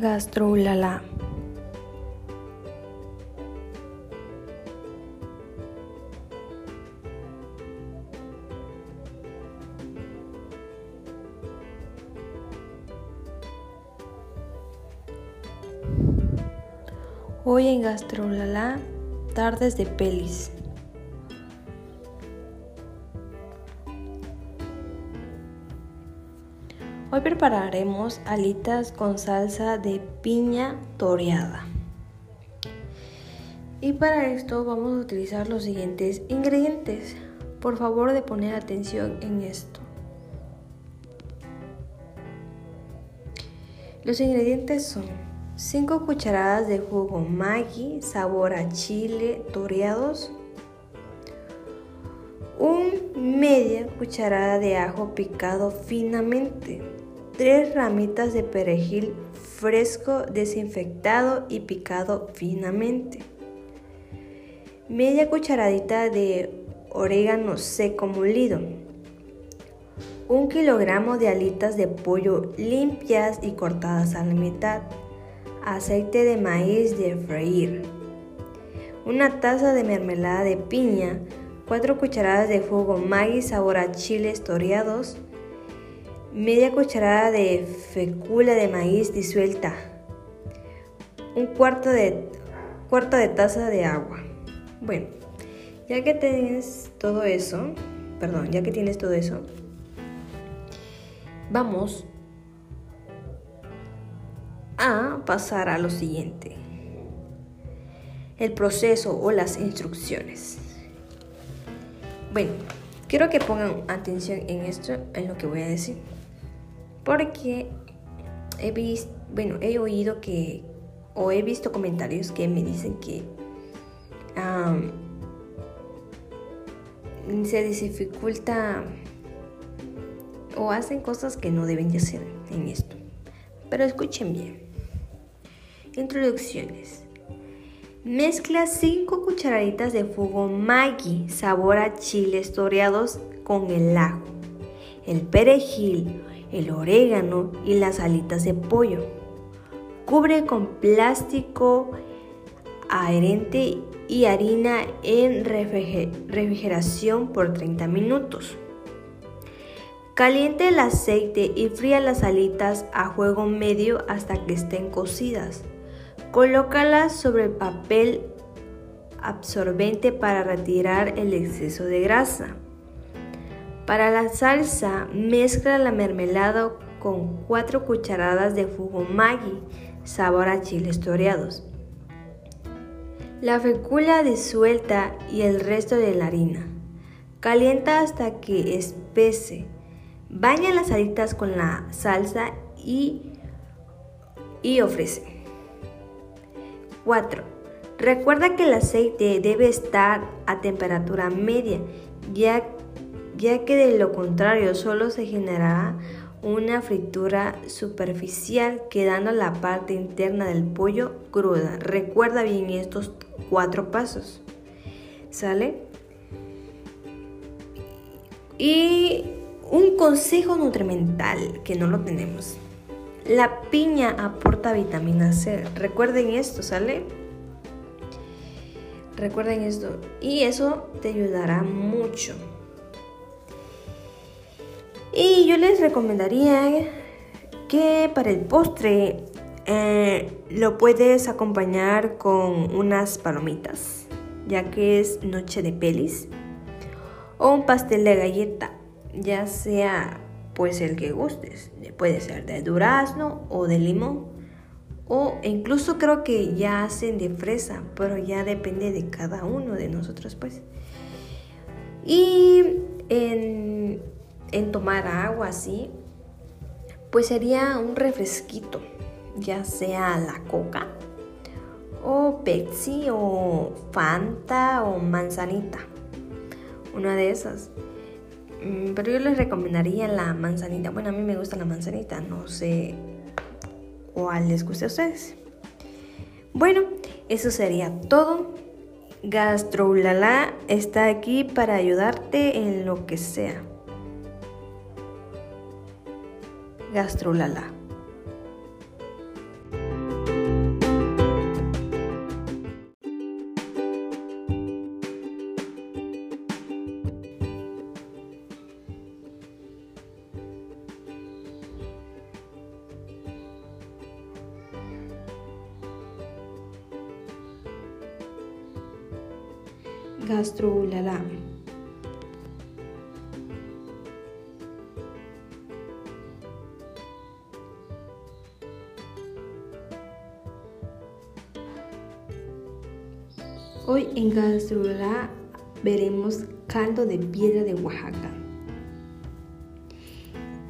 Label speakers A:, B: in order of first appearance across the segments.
A: Gastroulala. Hoy en Gastrolala, tardes de pelis. Prepararemos alitas con salsa de piña toreada. Y para esto vamos a utilizar los siguientes ingredientes. Por favor de poner atención en esto. Los ingredientes son 5 cucharadas de jugo Maggi sabor a chile toreados, un media cucharada de ajo picado finamente, 3 ramitas de perejil fresco desinfectado y picado finamente, media cucharadita de orégano seco molido, un kilogramo de alitas de pollo limpias y cortadas a la mitad, aceite de maíz de freír, una taza de mermelada de piña, 4 cucharadas de jugo maíz sabor a chiles toreados, media cucharada de fecula de maíz disuelta, un cuarto de, cuarto de taza de agua. Bueno, ya que tienes todo eso, perdón, ya que tienes todo eso, vamos a pasar a lo siguiente. El proceso o las instrucciones. Bueno, quiero que pongan atención en esto, en lo que voy a decir. Porque he visto, bueno, he oído que, o he visto comentarios que me dicen que se dificulta o hacen cosas que no deben de hacer en esto. Pero escuchen bien. Introducciones. Mezcla 5 cucharaditas de jugo Maggi sabor a chiles toreados con el ajo, el perejil, el orégano y las alitas de pollo. Cubre con plástico adherente y harina en refrigeración por 30 minutos. Caliente el aceite y fría las alitas a fuego medio hasta que estén cocidas. Colócalas sobre el papel absorbente para retirar el exceso de grasa. Para la salsa, mezcla la mermelada con 4 cucharadas de jugo Maggi, sabor a chiles toreados. La fecula disuelta y el resto de la harina. Calienta hasta que espese. Baña las alitas con la salsa y, y ofrece. 4. Recuerda que el aceite debe estar a temperatura media, ya, ya que de lo contrario solo se generará una fritura superficial quedando la parte interna del pollo cruda. Recuerda bien estos cuatro pasos. ¿Sale? Y un consejo nutrimental que no lo tenemos. La piña aporta vitamina C. Recuerden esto, ¿sale? Recuerden esto. Y eso te ayudará mucho. Y yo les recomendaría que para el postre eh, lo puedes acompañar con unas palomitas, ya que es noche de pelis. O un pastel de galleta, ya sea pues el que gustes. Puede ser de durazno o de limón. O incluso creo que ya hacen de fresa, pero ya depende de cada uno de nosotros, pues. Y en, en tomar agua así, pues sería un refresquito, ya sea la coca, o Pepsi, o Fanta, o manzanita. Una de esas. Mm, pero yo les recomendaría la manzanita. Bueno, a mí me gusta la manzanita, no sé cuál les guste a ustedes. Bueno, eso sería todo. Gastroulala está aquí para ayudarte en lo que sea. Gastrolala. Gastrolala. Hoy en Gastrolala veremos caldo de piedra de Oaxaca.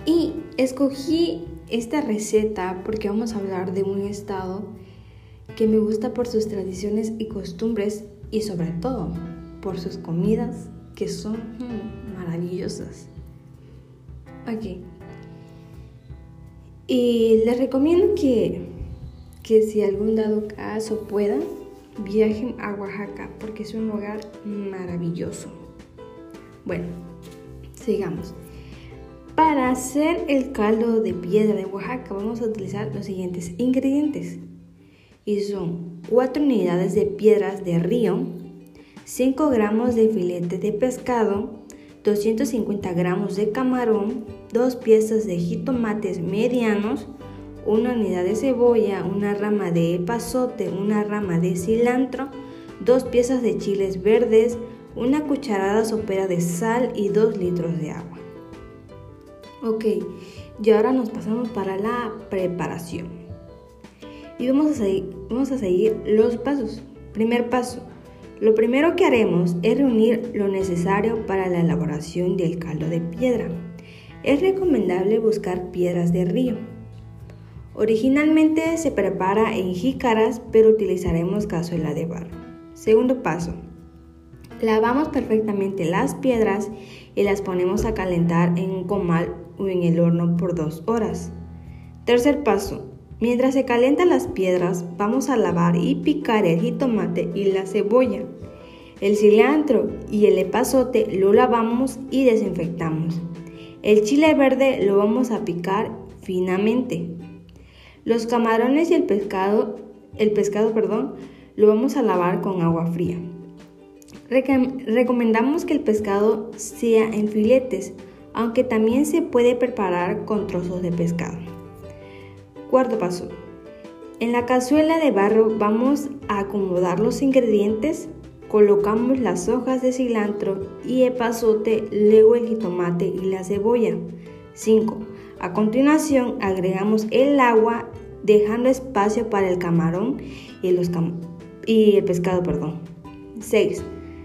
A: Y escogí esta receta porque vamos a hablar de un estado que me gusta por sus tradiciones y costumbres y sobre todo por sus comidas que son maravillosas. Ok. Y les recomiendo que, que si algún dado caso puedan, viajen a Oaxaca porque es un lugar maravilloso. Bueno, sigamos. Para hacer el caldo de piedra de Oaxaca vamos a utilizar los siguientes ingredientes. Y son 4 unidades de piedras de río, 5 gramos de filete de pescado, 250 gramos de camarón, 2 piezas de jitomates medianos, una unidad de cebolla, una rama de epazote, una rama de cilantro, dos piezas de chiles verdes, una cucharada sopera de sal y 2 litros de agua. Ok, y ahora nos pasamos para la preparación. Y vamos a seguir los pasos. Primer paso, lo primero que haremos es reunir lo necesario para la elaboración del caldo de piedra. Es recomendable buscar piedras de río. Originalmente se prepara en jícaras, pero utilizaremos cazuela de barro. Segundo paso. Lavamos perfectamente las piedras y las ponemos a calentar en un comal o en el horno por dos horas. Tercer paso. Mientras se calientan las piedras, vamos a lavar y picar el jitomate y la cebolla. El cilantro y el epazote lo lavamos y desinfectamos. El chile verde lo vamos a picar finamente. Los camarones y el pescado, el pescado, perdón, lo vamos a lavar con agua fría. recomendamos que el pescado sea en filetes, aunque también se puede preparar con trozos de pescado. Cuarto paso. En la cazuela de barro vamos a acomodar los ingredientes, colocamos las hojas de cilantro y epazote, luego el jitomate y la cebolla. 5. A continuación agregamos el agua dejando espacio para el camarón y, el pescado. Perdón. 6.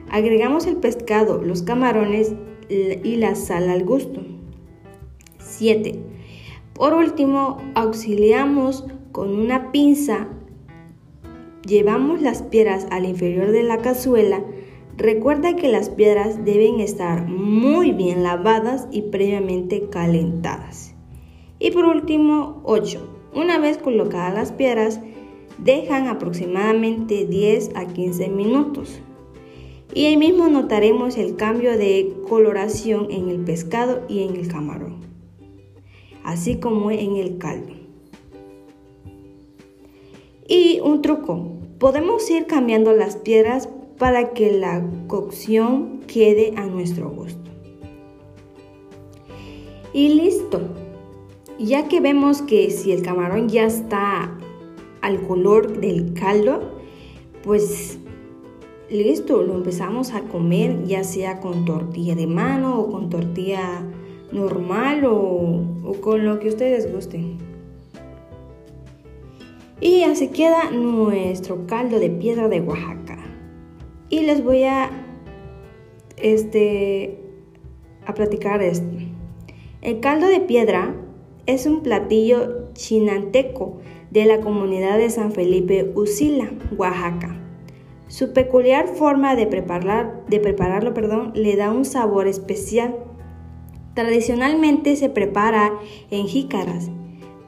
A: Agregamos el pescado, los camarones y la sal al gusto. 7. Por último, auxiliamos con una pinza, llevamos las piedras al inferior de la cazuela. Recuerda que las piedras deben estar muy bien lavadas y previamente calentadas. Y por último, 8. Una vez colocadas las piedras, dejan aproximadamente 10 a 15 minutos. Y ahí mismo notaremos el cambio de coloración en el pescado y en el camarón así como en el caldo. Y un truco, podemos ir cambiando las piedras para que la cocción quede a nuestro gusto. Y listo. Ya que vemos que si el camarón ya está al color del caldo, pues listo, lo empezamos a comer ya sea con tortilla de mano o con tortilla normal o, con lo que ustedes gusten. Y así queda nuestro caldo de piedra de Oaxaca. Y les voy a este a platicar esto. El caldo de piedra es un platillo chinanteco de la comunidad de San Felipe Usila, Oaxaca. Su peculiar forma de, preparar, de prepararlo perdón, le da un sabor especial Tradicionalmente se prepara en jícaras,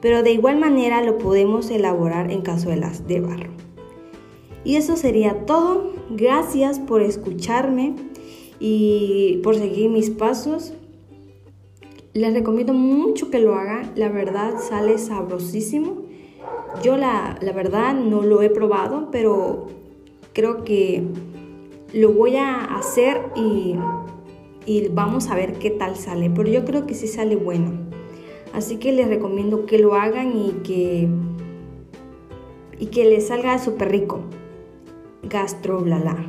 A: pero de igual manera lo podemos elaborar en cazuelas de barro. Y eso sería todo. Gracias por escucharme y por seguir mis pasos. Les recomiendo mucho que lo hagan. La verdad sale sabrosísimo. Yo la, la verdad no lo he probado, pero creo que lo voy a hacer y y vamos a ver qué tal sale. Pero yo creo que sí sale bueno. Así que les recomiendo que lo hagan y que, y que les salga súper rico. Gastro blala.